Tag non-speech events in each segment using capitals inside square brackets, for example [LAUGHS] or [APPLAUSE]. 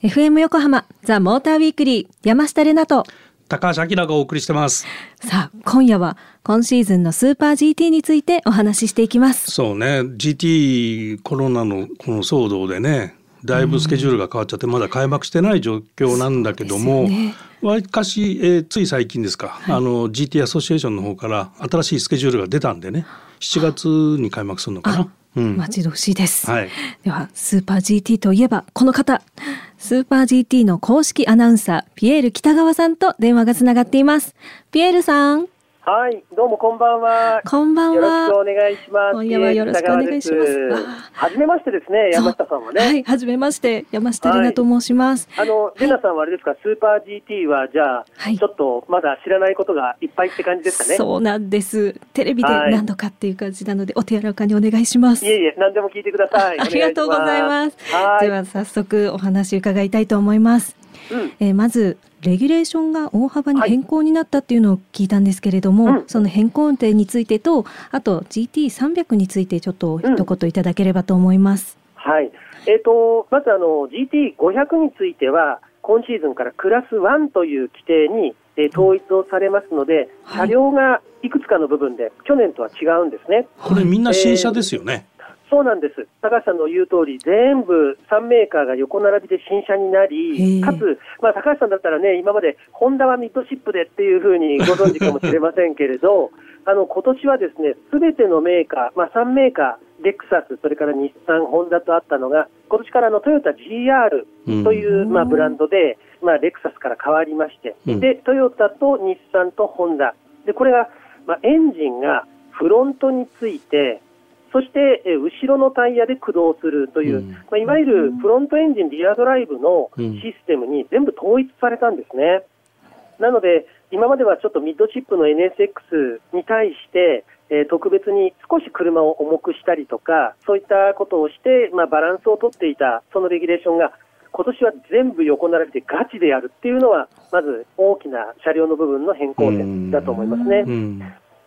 FM 横浜ザ・モーターウィークリー山下れなと。高橋明がお送りしてます。さあ今夜は今シーズンのスーパー GT についてお話ししていきます。そうね。GT コロナのこの騒動でねだいぶスケジュールが変わっちゃってまだ開幕してない状況なんだけども、わり、かし、えー、つい最近ですか、はい、あの GT アソシエーションの方から新しいスケジュールが出たんでね。7月に開幕するのかな。うん、待ち遠しいです、はい、ではスーパー GT といえばこの方。スーパー GT の公式アナウンサーピエール北川さんと電話がつながっています。ピエールさんはい、どうもこんばんは。こんばんは。よろしくお願いします。今夜はよろしくお願いします。はじめましてですね、山下さんはね。はい、はじめまして、山下里奈と申します。はい、あの、レナさんはあれですか、スーパー GT はじゃあ、はい、ちょっとまだ知らないことがいっぱいって感じですかね？そうなんです。テレビで何度かっていう感じなので、お手柔らかにお願いします。いえいえ、何でも聞いてください。[LAUGHS] ありがとうございます。では早速お話伺いたいと思います。うん、えー、まずレギュレーションが大幅に変更になったっていうのを聞いたんですけれども、はいその変更点についてとあと GT300 についてちょっと一言いただければと思います。うん、はいえーと、まずあの GT500 については今シーズンからクラス1という規定に、えー、統一をされますので、車両がいくつかの部分で去年とは違うんですね。これみんな新車ですよね。えーそうなんです。高橋さんの言う通り、全部3メーカーが横並びで新車になり、かつ、まあ、高橋さんだったらね、今までホンダはミッドシップでっていうふうにご存知かもしれませんけれど、あの、今年はですね、すべてのメーカー、まあ、3メーカー、レクサス、それから日産、ホンダとあったのが、今年からのトヨタ GR という、まあ、ブランドで、まあ、レクサスから変わりまして、で、トヨタと日産とホンダ。で、これが、まあ、エンジンがフロントについて、そして、え後ろのタイヤで駆動するという、うん、まあ、いわゆるフロントエンジン、リアドライブのシステムに全部統一されたんですね。なので、今まではちょっとミッドチップの NSX に対して、えー、特別に少し車を重くしたりとか、そういったことをして、まあ、バランスをとっていた、そのレギュレーションが、今年は全部横並びでガチでやるっていうのは、まず大きな車両の部分の変更点だと思いますね。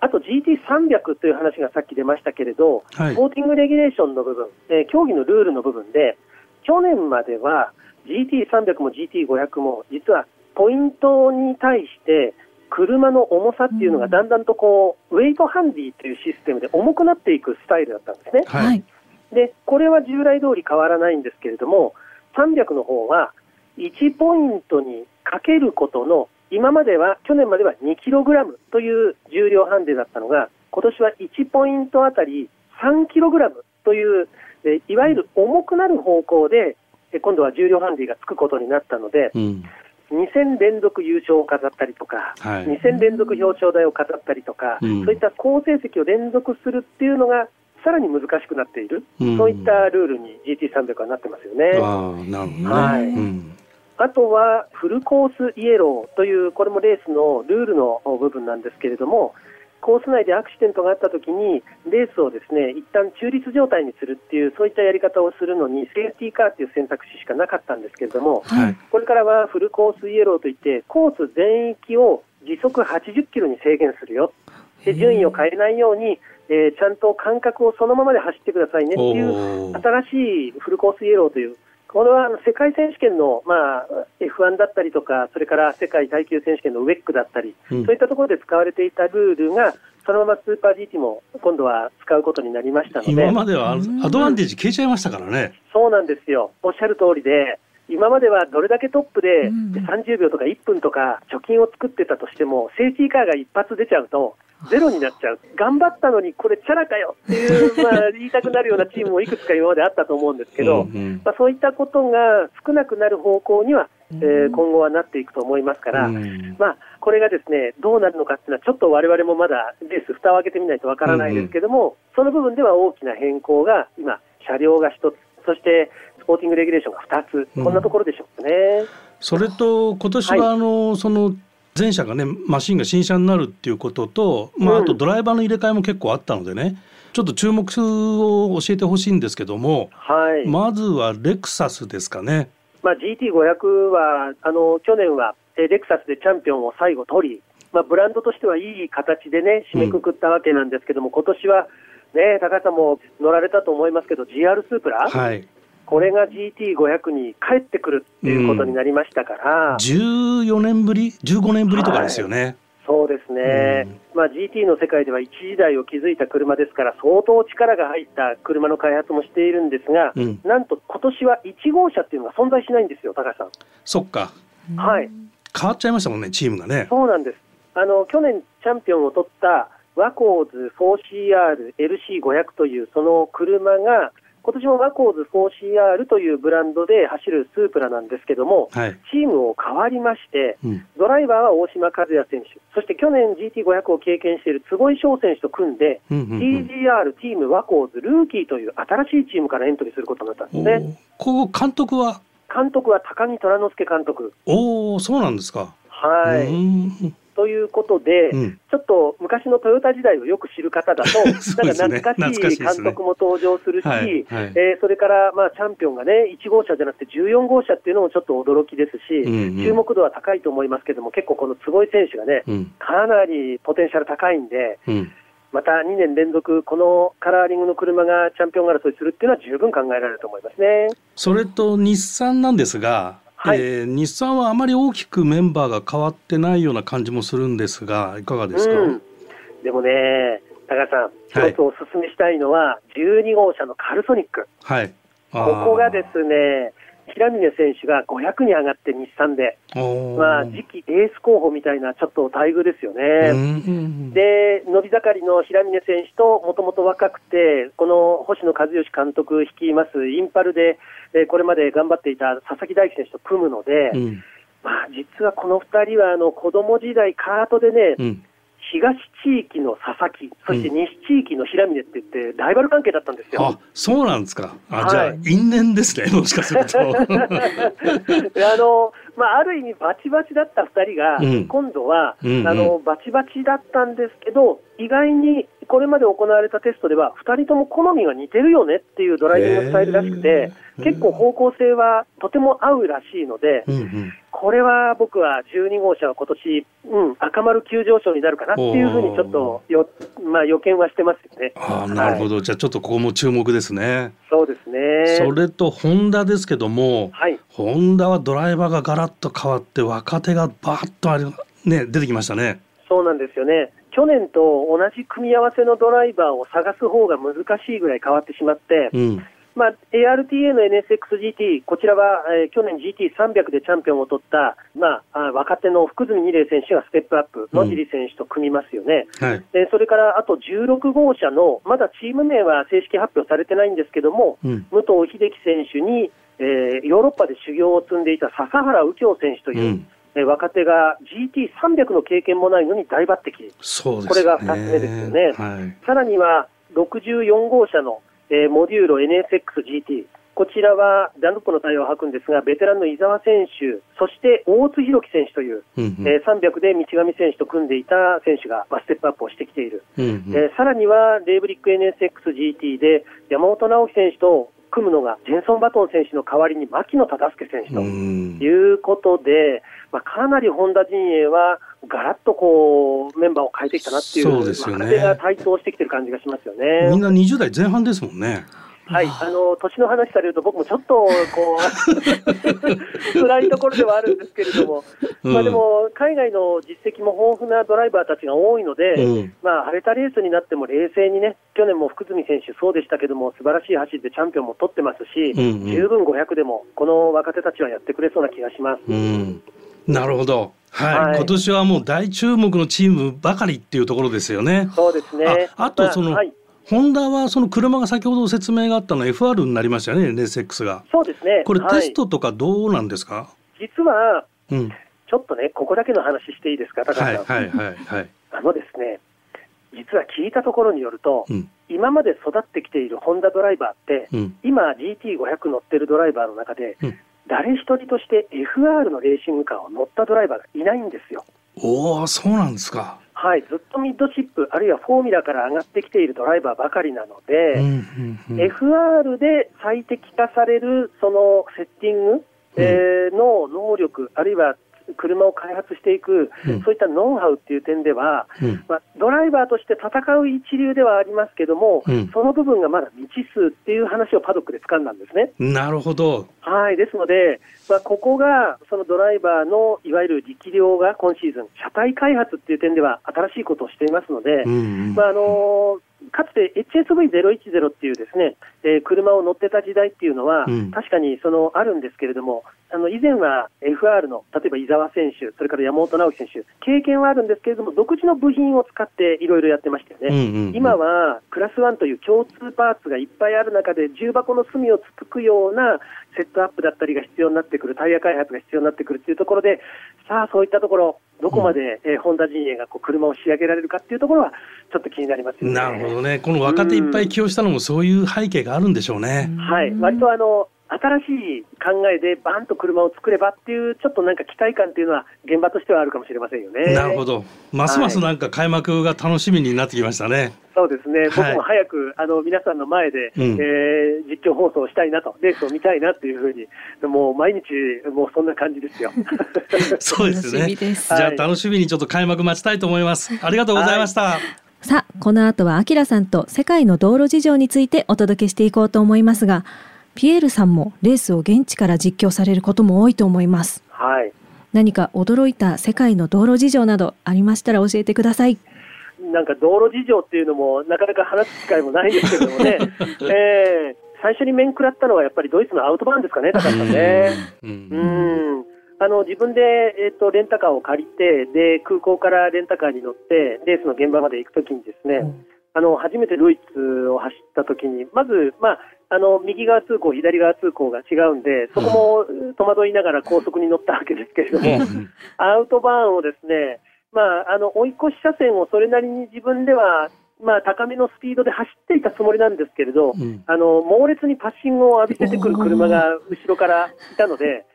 あと GT300 という話がさっき出ましたけれど、はい、スポーティングレギュレーションの部分、えー、競技のルールの部分で、去年までは GT300 も GT500 も実はポイントに対して車の重さっていうのがだんだんとこう、ウェイトハンディというシステムで重くなっていくスタイルだったんですね。はい、で、これは従来通り変わらないんですけれども、300の方は1ポイントにかけることの今までは、去年までは2キログラムという重量ハンデだったのが、今年は1ポイントあたり3キログラムという、えいわゆる重くなる方向で、え今度は重量ハンディがつくことになったので、うん、2戦連続優勝を飾ったりとか、はい、2戦連続表彰台を飾ったりとか、うん、そういった好成績を連続するっていうのが、さらに難しくなっている、うん、そういったルールに GT300 はなってますよね。あなるほど、ね、はい、うんあとはフルコースイエローという、これもレースのルールの部分なんですけれども、コース内でアクシデントがあったときに、レースをですね一旦中立状態にするっていう、そういったやり方をするのに、セーフティーカーという選択肢しかなかったんですけれども、はい、これからはフルコースイエローといって、コース全域を時速80キロに制限するよ、で順位を変えないように、えー、ちゃんと間隔をそのままで走ってくださいねっていう、新しいフルコースイエローというこれは世界選手権の、まあ、F1 だったりとか、それから世界耐久選手権のウェックだったり、うん、そういったところで使われていたルールが、そのままスーパー GT も今度は使うことになりましたので、今まではアドバンテージ消えちゃいましたからね。そうなんですよ、おっしゃる通りで、今まではどれだけトップで30秒とか1分とか貯金を作ってたとしても、セーフティーカーが一発出ちゃうと、ゼロになっちゃう、頑張ったのにこれ、チャラかよ。っていう、まあ、[LAUGHS] 言いたくなるようなチームもいくつか今まであったと思うんですけど、うんうん、まあ、そういったことが少なくなる方向には、えー、今後はなっていくと思いますから、うん、まあ、これがですねどうなるのかっていうのは、ちょっとわれわれもまだレース、蓋を開けてみないとわからないですけども、うん。うん、その部分では大きな変更が今、車両が1つ、そしてスポーティングレギュレーションが2つ、こんなところでしょうかね。それと今年はあの、はい、その前者がねマシンが新車になるっていうことと、まあ、あとドライバーの入れ替えも結構あったのでね、ちょっと注目を教えてほしいんですけども、はい、まずはレクサスですかね。まあ、GT500 はあの去年はレクサスでチャンピオンを最後取り、まあ、ブランドとしてはいい形でね締めくくったわけなんですけども、うん、今年はね高橋さんも乗られたと思いますけど GR スープラ、はい、これが GT500 に帰ってくるっていうことになりましたから、うん、14年ぶり、15年ぶりとかですよね。はい。そうですね、うん、まあ、GT の世界では一時代を築いた車ですから、相当力が入った車の開発もしているんですが、うん、なんと今年は1号車っていうのが存在しないんですよ、高橋さん。そっか、はい、変わっちゃいましたもんね、チームがね。そうなんです。あの去年、チャンピオンを取ったワコーズ 4CR LC500 というその車が今年もワコーズ 4CR というブランドで走るスープラなんですけども、はい、チームを変わりまして、うん、ドライバーは大島和也選手、そして去年 GT500 を経験している坪井翔選手と組んで、うんうんうん、TGR チームワコーズルーキーという新しいチームからエントリーすることになったんですね。こう監督は？監督は高木虎之助監督。おお、そうなんですか。はい。ということで、うん、ちょっと昔のトヨタ時代をよく知る方だと、[LAUGHS] なんか懐かしい監督も登場するし、ねはい。はい、えー、それからまあチャンピオンがね、1号車じゃなくて14号車っていうのもちょっと驚きですし、うんうん、注目度は高いと思いますけども、結構この坪井選手がね、うん、かなりポテンシャル高いんで、うん。また2年連続、このカラーリングの車がチャンピオン争いするっていうのは十分考えられると思いますね。それと日産なんですが、はい、えー、日産はあまり大きくメンバーが変わってないような感じもするんですが、いかがですか、うん、でもね、高さん、一つお勧めしたいのは、12号車のカルソニック、はい、ここがですね、平峰選手が500に上がって日産で、まあ、次期エース候補みたいなちょっと待遇ですよね。で、伸び盛りの平峰選手と、もともと若くて、この星野和義監督率いますインパルで、えこれまで頑張っていた佐々木大樹選手と組むので、うん、まあ、実はこの2人はあの子供時代、カートでね、うん東地域の佐々木、そして西地域の平峰って言って、ライバル関係だったんですよ。あそうなんですか。あ、はい、じゃあ、因縁ですね、もしかすると。[LAUGHS] あのまあ、ある意味、バチバチだった2人が、うん、今度は、うんうん、あのバチバチだったんですけど、意外にこれまで行われたテストでは、2人とも好みが似てるよねっていうドライビングスタイルらしくて、結構方向性はとても合うらしいので、うんうん、これは僕は12号車は今年、うん、赤丸急上昇になるかなっていうふうにちょっとよ、まあ、予見はしてますよね。あなるほど、はい、じゃあちょっとここも注目ですね。そうですねそれとホンダですけども、はい、ホンダはドライバーがガラッと変わって、若手がばっとあれ、ね、出てきましたね。そうなんですよね。去年と同じ組み合わせのドライバーを探す方が難しいぐらい変わってしまって、うんまあ、ARTA の NSXGT、こちらは、えー、去年 GT300 でチャンピオンを取った、まあ、若手の福住二玲選手がステップアップ、野尻選手と組みますよね、うんはい、それからあと16号車の、まだチーム名は正式発表されてないんですけども、うん、武藤秀樹選手に、えー、ヨーロッパで修行を積んでいた笹原右京選手という、うん。え若手が GT300 の経験もないのに大抜擢、そうですね、これが2つ目ですよね、はい、さらには64号車のえー、モデューロ NSXGT、こちらはダンロップの対応を吐くんですが、ベテランの伊沢選手、そして大津弘樹選手という、うんうん、えー、300で道上選手と組んでいた選手が、まあ、ステップアップをしてきている、うんうん、えー、さらにはレーブリック NSXGT で山本直樹選手と組むのがジェンソン・バトン選手の代わりに牧野忠介選手ということで、まあ、かなりホンダ陣営はガラッとこうメンバーを変えてきたなっていう、そうですよね、が台頭してきてる感じがしますよね。みんな20代前半ですもんね。はい、あの年の話されると、僕もちょっとこう [LAUGHS] 辛いところではあるんですけれども、うん、まあ、でも海外の実績も豊富なドライバーたちが多いので、うん、まあ、晴れたレースになっても冷静にね、去年も福住選手、そうでしたけども、素晴らしい走りでチャンピオンも取ってますし、うんうん、十分500でも、この若手たちはやってくれそうな気がします。うん、なるほどはい、はい、今年はもう大注目のチームばかりっていうところですよね。そうですね。ああとその、まあはい、ホンダはその車が先ほど説明があったの FR になりましたよね NSX が。そうですね。これテストとかどうなんですか？実は、うん、ちょっとねここだけの話していいですか高橋さん。はいはいはいはい。あのですね。実は聞いたところによると、うん、今まで育ってきているホンダドライバーって、うん、今 GT500 乗ってるドライバーの中で、誰一人として FR のレーシングカーを乗ったドライバーがいないんですよ。おお、そうなんですか。はい、ずっとミッドチップ、あるいはフォーミュラから上がってきているドライバーばかりなので、うんうんうん、FR で最適化されるそのセッティング、うん、えー、の能力、あるいは車を開発していく、うん、そういったノウハウっていう点では、うん、まあ、ドライバーとして戦う一流ではありますけども、うん、その部分がまだ未知数っていう話をパドックで掴んだんですね。なるほど。はい、ですので、まあ、ここがそのドライバーのいわゆる力量が今シーズン、車体開発っていう点では新しいことをしていますので、うんうん、まああのかつて HSV010 っていうですね、えー、車を乗ってた時代っていうのは、うん、確かにそのあるんですけれども、あの以前は FR の例えば伊沢選手、それから山本直樹選手、経験はあるんですけれども、独自の部品を使っていろいろやってましたよね、うんうんうん、今はクラス1という共通パーツがいっぱいある中で、重箱の隅をつつくようなセットアップだったりが必要になってくる、タイヤ開発が必要になってくるというところで、さあ、そういったところ、どこまで、うん、えー、ホンダ陣営がこう車を仕上げられるかっていうところは、ちょっと気になりますよね。なるほどね、この若手いっぱい起用したのも、そういう背景があるんでしょうね。はい、割とあの新しい考えでバンと車を作ればっていう、ちょっとなんか期待感っていうのは、現場としてはあるかもしれませんよね。なるほど、ますますなんか開幕が楽しみになってきましたね。はい、そうですね、僕も早く、あの皆さんの前で、うん、えー、実況放送したいなと、レースを見たいなっていうふうに、もう毎日、もうそんな感じですよ。[LAUGHS] そうですね。じゃあ楽しみにちょっと開幕待ちたいと思います。ありがとうございました。はいさあ、この後はアキラさんと世界の道路事情についてお届けしていこうと思いますが、ピエールさんもレースを現地から実況されることも多いと思います。はい。何か驚いた世界の道路事情などありましたら教えてください。なんか道路事情っていうのもなかなか話す機会もないですけどもね、[LAUGHS] えー、最初に面食らったのはやっぱりドイツのアウトバーンですかね、高橋さんね。うん、あの自分で、えーと、レンタカーを借りてで空港からレンタカーに乗ってレースの現場まで行くときにですね、うん、あの初めてドイツを走ったときにまず、まあ、あの右側通行、左側通行が違うんで、そこも戸惑いながら高速に乗ったわけですけれども、アウトバーンをですね、まあ、あの追い越し車線をそれなりに自分では、まあ、高めのスピードで走っていたつもりなんですけれど、うん、あの猛烈にパッシングを浴びせてくる車が後ろからいたので、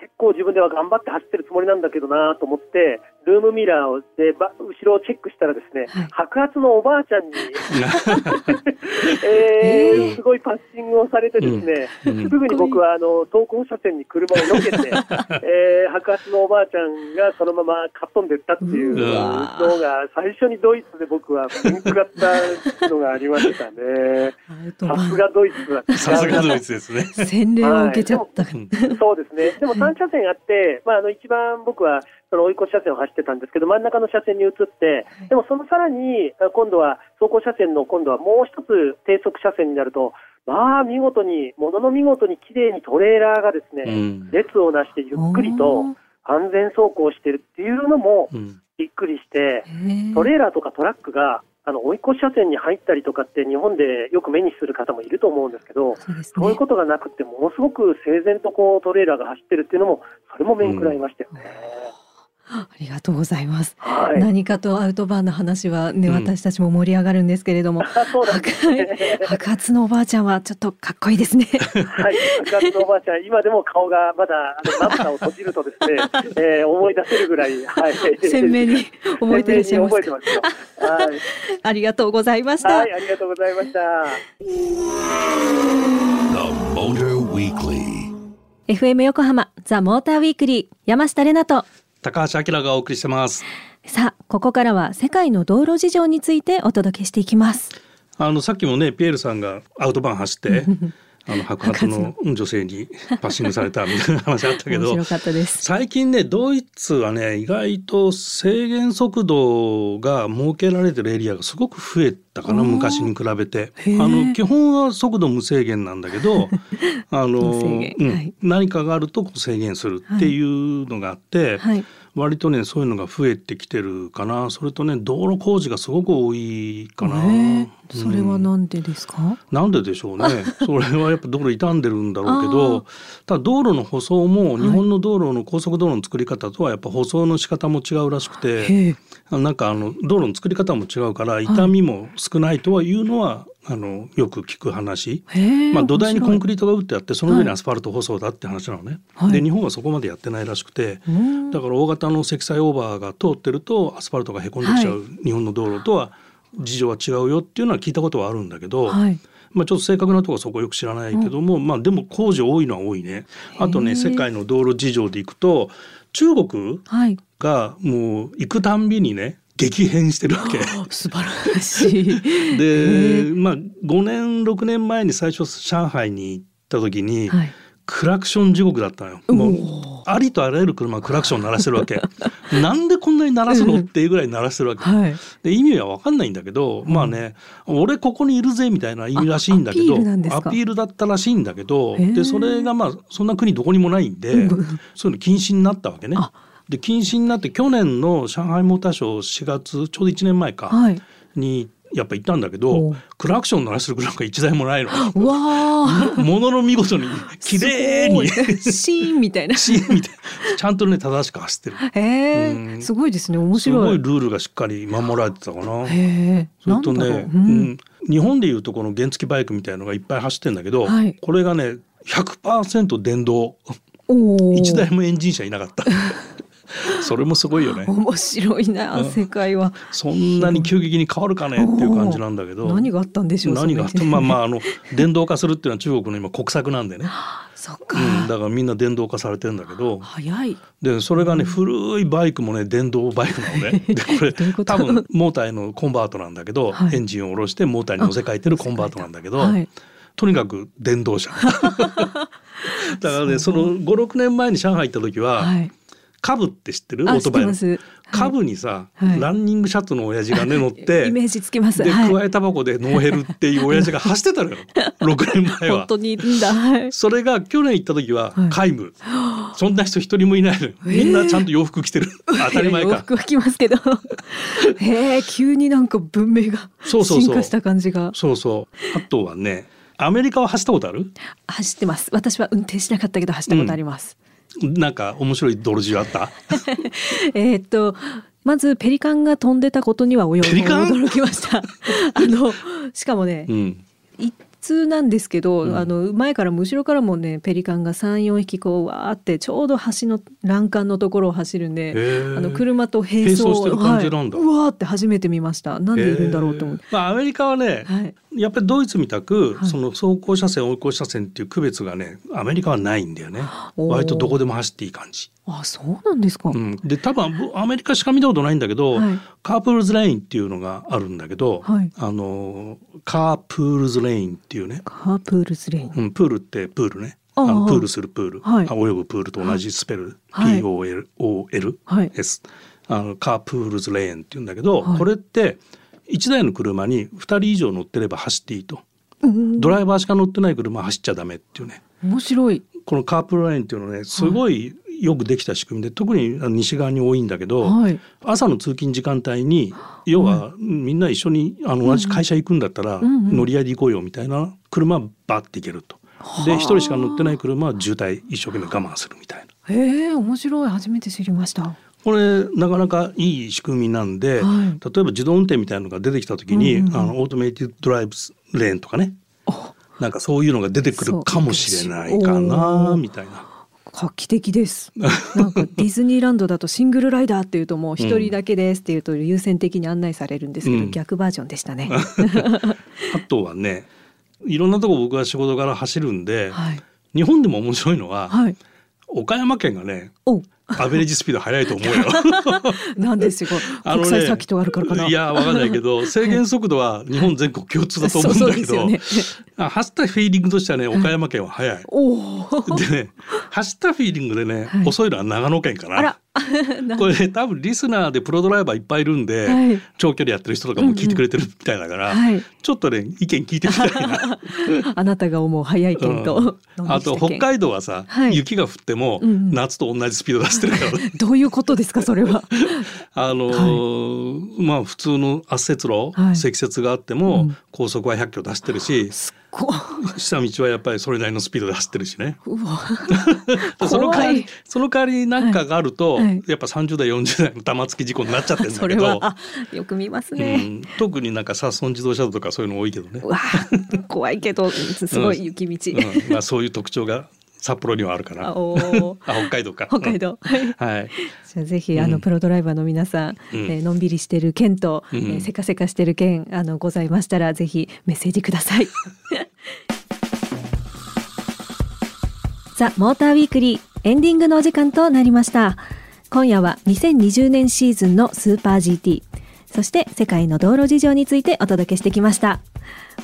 結構自分では頑張って走ってるつもりなんだけどなと思って、ルームミラーで後ろをチェックしたらですね、はい、白髪のおばあちゃんに [LAUGHS] えー、すごいパッシングをされてですね、うん、すぐに僕はあの投稿車線に車をよけて、えー、白髪のおばあちゃんがそのままかっ飛んでいったっていうのが最初にドイツで僕は見くらったのがありましたね。さすがドイツは。さすがドイツですね。[LAUGHS] 洗礼を受けちゃった。はい、そうですね。でも3車線あって、まああの一番僕はその追い越し車線を走ってたんですけど、真ん中の車線に移って、でもそのさらに、今度は走行車線の今度はもう一つ低速車線になると、まあ見事に、ものの見事に綺麗にトレーラーがですね、うん、列をなしてゆっくりと安全走行してるっていうのもびっくりして、トレーラーとかトラックがあの追い越し車線に入ったりとかって日本でよく目にする方もいると思うんですけど、そう、ね,、いうことがなくて、ものすごく整然とこうトレーラーが走ってるっていうのも、それも面食らいましたよね。うんありがとうございます、はい、何かとアウトバーンの話はね、うん、私たちも盛り上がるんですけれども、白髪のおばあちゃんはちょっとかっこいいですね。はい。白髪のおばあちゃん。今でも顔がまだあのまぶたを閉じるとですね、[LAUGHS] えー、思い出せるぐらい、はい、鮮明に覚えていらっしゃいます。はい。ありがとうございました。はいありがとうございました。FM 横浜ザ・モーターウィークリー山下れなと高橋明がお送りしてます。さあここからは世界の道路事情についてお届けしていきます。あのさっきもねピエールさんがアウトバーン走って [LAUGHS] あの白髪の女性にパッシングされたみたいな話あったけど最近ねドイツはね意外と制限速度が設けられてるエリアがすごく増えたかな昔に比べて。あの基本は速度無制限なんだけど [LAUGHS] あの、うんはい、何かがあると制限するっていうのがあって。はい割とねそういうのが増えてきてるかな。それとね道路工事がすごく多いかな、えー、それはなんでですか、うん、なんででしょうね。[LAUGHS] それはやっぱ道路傷んでるんだろうけどただ道路の舗装も日本の道路の高速道路の作り方とはやっぱ舗装の仕方も違うらしくて、はい、なんかあの道路の作り方も違うから傷みも少ないとはいうのはあのよく聞く話、まあ、土台にコンクリートが打ってあってその上にアスファルト舗装だって話なのね、はい、で日本はそこまでやってないらしくて、だから大型の積載オーバーが通ってるとアスファルトがへこんできちゃう日本の道路とは事情は違うよっていうのは聞いたことはあるんだけど、はい、まあ、ちょっと正確なところそこよく知らないけども、うん、まあでも工事多いのは多いね。あとね世界の道路事情でいくと中国がもう行くたんびにね激変してるわけ。[LAUGHS] 素晴らしい。で、まあ5年6年前に最初上海に行った時に、はい、クラクション地獄だったのよ。もうありとあらゆる車クラクション鳴らしてるわけ。[LAUGHS] なんでこんなに鳴らすのっていうぐらい鳴らしてるわけ。はい、で意味は分かんないんだけど、まあね俺ここにいるぜみたいな意味らしいんだけどアピールだったらしいんだけどでそれがまあそんな国どこにもないんでそういうの禁止になったわけね。で禁止になって去年の上海モーターショー4月ちょうど1年前か、はい、にやっぱ行ったんだけどクラクション鳴らしてる車が一台もないの。わ [LAUGHS] ものの見事に綺麗に。シーンみたいな。[LAUGHS] シーンみたい。なちゃんとね正しく走ってる。へえ、うん、すごいですね。面白い。すごいルールがしっかり守られてたかな。へえ。それとね、うん、日本でいうとこの原付バイクみたいのがいっぱい走ってんだけど、はい、これがね100%電動。一台もエンジン車いなかった。[LAUGHS] それもすごいよね。面白いな、世界は。そんなに急激に変わるかね？っていう感じなんだけど。何があったんでしょう何があった？まあまああの電動化するっていうのは中国の今国策なんでね。[LAUGHS] そっか、うん、だからみんな電動化されてるんだけど。早い。でそれがね、古いバイクもね電動バイクなのね [LAUGHS] でこれ多分モーターへのコンバートなんだけど、はい、エンジンを下ろしてモーターに乗せ替えてるコンバートなんだけど、はい、とにかく電動車。だからねその56年前に上海行った時は、はいカブって知ってる？オートバイの。カブにさ、はい、ランニングシャツの親父がね乗ってイメージつきます。で、加えタバコでノーヘルっていう親父が走ってたのよ。[LAUGHS] 6年前は。本当にいるんだ、はい、それが去年行った時は皆無、はい、そんな人一人もいないのよ。みんなちゃんと洋服着てる、えー、当たり前か。洋服は着ますけど。[LAUGHS] へえ急になんか文明が進化した感じが。そうそう。あとはねアメリカは走ったことある？走ってます。私は運転しなかったけど走ったことあります、うんなんか面白い泥汁あった？[LAUGHS] えっとまずペリカンが飛んでたことには驚きました。あのしかもね、うん、一通なんですけど、うん、あの前からも後ろからもねペリカンが34匹こうわーってちょうど橋の欄干のところを走るんであの車と並走してる感じなんだ、はい、うわーって初めて見ました。なんでいるんだろうと思って、まあ、アメリカはね、はい、やっぱりドイツみたく、その走行車線追い越し車線っていう区別がねアメリカはないんだよね。割とどこでも走っていい感じ。あそうなんですか、うん、で多分アメリカしか見たことないんだけど、はい、 car pools laneっていうのがあるんだけど、はい、あの car pools laneっていうね。 car pools lane、うん、プールってプールね。あのプールするプール、はい、泳ぐプールと同じスペル、はい、 POOLS、はい、あの car pools laneっていうんだけど、これって1台の車に2人以上乗ってれば走っていいと、ドライバーしか乗ってない車は走っちゃダメっていうね。面白い。このカープルラインっていうのねすごいよくできた仕組みで特に西側に多いんだけど、はい、朝の通勤時間帯に要はみんな一緒にあの同じ会社行くんだったら乗り合いで行こうよみたいな車はバッて行けると。で一人しか乗ってない車は渋滞一生懸命我慢するみたいな。へえ面白い。初めて知りました。これなかなかいい仕組みなんで、はい、例えば自動運転みたいなのが出てきた時に、うんうん、あのオートメイティッドライブレーンとかね。なんかそういうのが出てくるかもしれないかなみたいな。画期的です。なんかディズニーランドだとシングルライダーっていうともう一人だけですっていうと優先的に案内されるんですけど、うん、逆バージョンでしたね。[LAUGHS] あとはねいろんなとこ僕は仕事から走るんで、はい、日本でも面白いのは、はい、岡山県がねアベレージスピード速いと思うよ。[LAUGHS] なんですよ。あるからかな。いやわかんないけど [LAUGHS] 制限速度は日本全国共通だと思うんだけど、ね、走ったフィーリングとしてはね岡山県は速い。でね走ったフィーリングでね、はい、遅いのは長野県かな。[LAUGHS] これ、ね、多分リスナーでプロドライバーいっぱいいるんで、はい、長距離やってる人とかも聞いてくれてるみたいだから、うんうん、ちょっとね意見聞いてみたいな。[LAUGHS] あなたが思う速い県と、うん、あと北海道はさ、はい、雪が降っても、夏と同じスピード出してるから、ね、[LAUGHS] どういうことですかそれは？あのーはい、まあ普通の圧雪路、積雪があっても、高速は100キロ出してるし。下道はやっぱりそれなりのスピードで走ってるしね。[LAUGHS] その代わりその代わりなんかがあると、はい、やっぱ30代40代の玉突き事故になっちゃってるんだけど。[LAUGHS] よく見ますね、うん、特になんかサソン自動車道とかそういうの多いけどね。怖いけどすごい雪道、うん。うん、まあ、そういう特徴が札幌にはあるかな。あ [LAUGHS] 北海道か。北海道。はい。じゃあぜひあのプロドライバーの皆さん、うん、えー、のんびりしてる県と、うん、えー、せかせかしてる県あのございましたらぜひメッセージください。[LAUGHS] ザ・モーターウィークリーエンディングのお時間となりました。今夜は2020年シーズンのスーパー GT そして世界の道路事情についてお届けしてきました。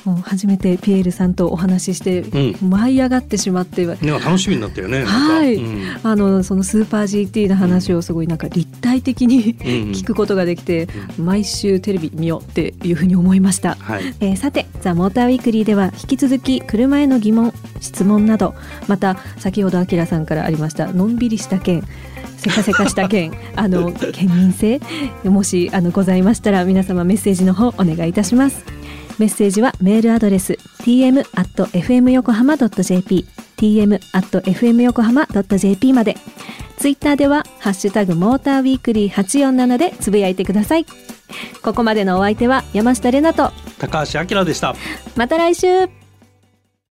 もう初めてピエールさんとお話しして、うん、舞い上がってしまってね楽しみになったよね。はい、うん、あのそのスーパー GT の話をすごいなんか立体的に、聞くことができて、うん、毎週テレビ見ようっていうふうに思いました、はい、えー、さて「ザ・モーターウィークリーでは引き続き車への疑問質問などまた先ほどあきらさんからありましたのんびりした件せかせかした件あの県民性もしあのございましたら皆様メッセージの方お願いいたします。メッセージはメールアドレス tm at fm 横浜 .jp tm at fm 横浜 .jp まで。ツイッターではハッシュタグモーターウィークリー847でつぶやいてください。ここまでのお相手は山下れなと高橋明でした。また来週